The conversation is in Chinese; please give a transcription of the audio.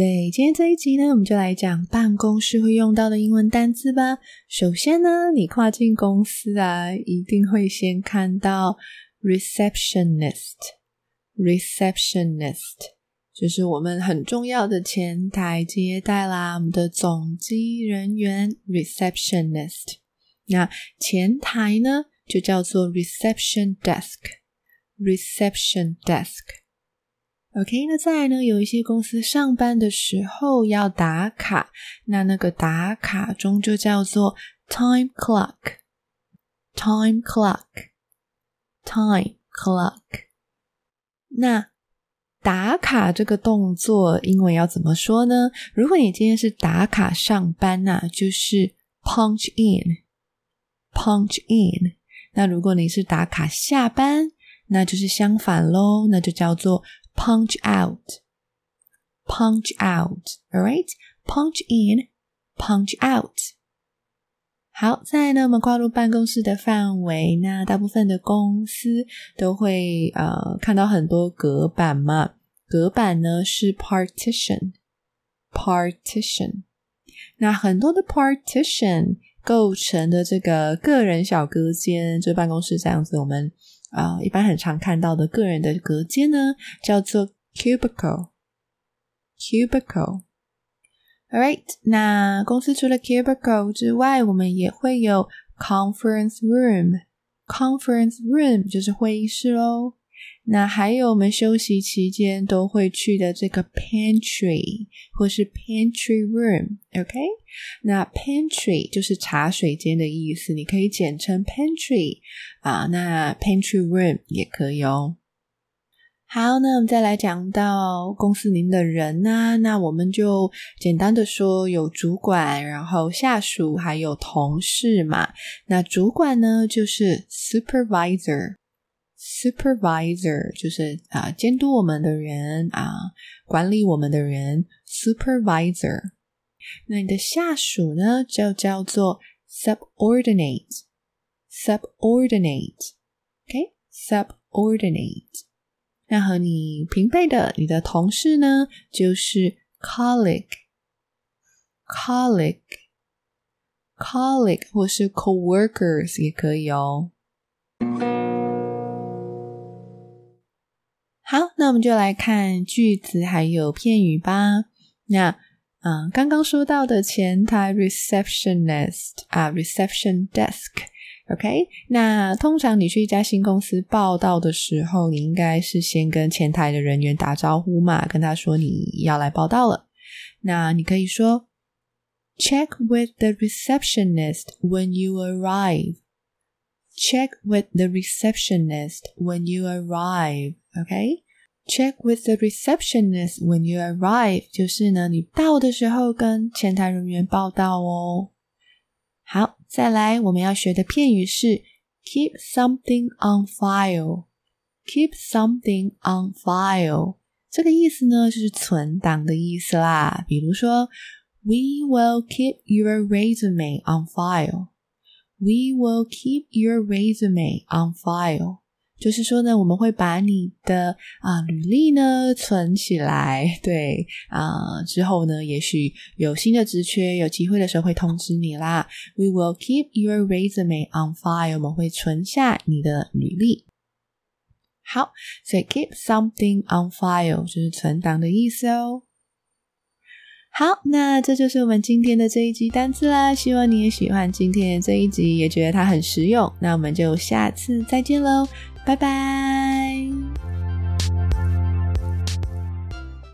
对，今天这一集呢，我们就来讲办公室会用到的英文单词吧。首先呢，你跨进公司啊，一定会先看到 receptionist，receptionist 就是我们很重要的前台接待啦，我们的总机人员 receptionist。那前台呢，就叫做 reception desk，reception desk。OK，那再来呢？有一些公司上班的时候要打卡，那那个打卡钟就叫做 time clock，time clock，time clock。那打卡这个动作英文要怎么说呢？如果你今天是打卡上班呐，就是 punch in，punch in。那如果你是打卡下班，那就是相反喽，那就叫做。punch out, punch out. All right, punch in, punch out. 好，再来呢，我们跨入办公室的范围。那大部分的公司都会呃看到很多隔板嘛，隔板呢是 partition，partition。那很多的 partition 构成的这个个人小隔间，就办公室这样子，我们。 啊，一般很常看到的个人的隔间呢，叫做 cubicle。cubicle。All right，那公司除了 cubicle 之外，我们也会有 conference room。conference room 就是会议室喽。那还有我们休息期间都会去的这个 pantry 或是 pantry room，OK？那 pantry 就是茶水间的意思，你可以简称 pantry 啊。那 pantry room 也可以哦。好，那我们再来讲到公司里的人呢，那我们就简单的说有主管，然后下属还有同事嘛。那主管呢就是 supervisor。Supervisor 就是啊，监督我们的人啊，管理我们的人。Supervisor，那你的下属呢，就叫做 subordinate。Subordinate，OK？Subordinate。那和你平辈的你的同事呢，就是 colleague。Colleague，colleague 或是 coworkers 也可以哦。好，那我们就来看句子还有片语吧。那嗯，刚刚说到的前台 receptionist 啊，reception desk，OK。那通常你去一家新公司报道的时候，你应该是先跟前台的人员打招呼嘛，跟他说你要来报道了。那你可以说 check with the receptionist when you arrive。Check with the receptionist when you arrive。OK, check with the receptionist when you arrive，就是呢，你到的时候跟前台人员报到哦。好，再来我们要学的片语是 keep something on file。keep something on file，这个意思呢就是存档的意思啦。比如说，We will keep your resume on file。We will keep your resume on file。就是说呢，我们会把你的啊履历呢存起来，对啊，之后呢，也许有新的职缺有机会的时候会通知你啦。We will keep your resume on file，我们会存下你的履历。好，所以 keep something on file 就是存档的意思哦。好，那这就是我们今天的这一集单词啦。希望你也喜欢今天的这一集，也觉得它很实用。那我们就下次再见喽。拜拜。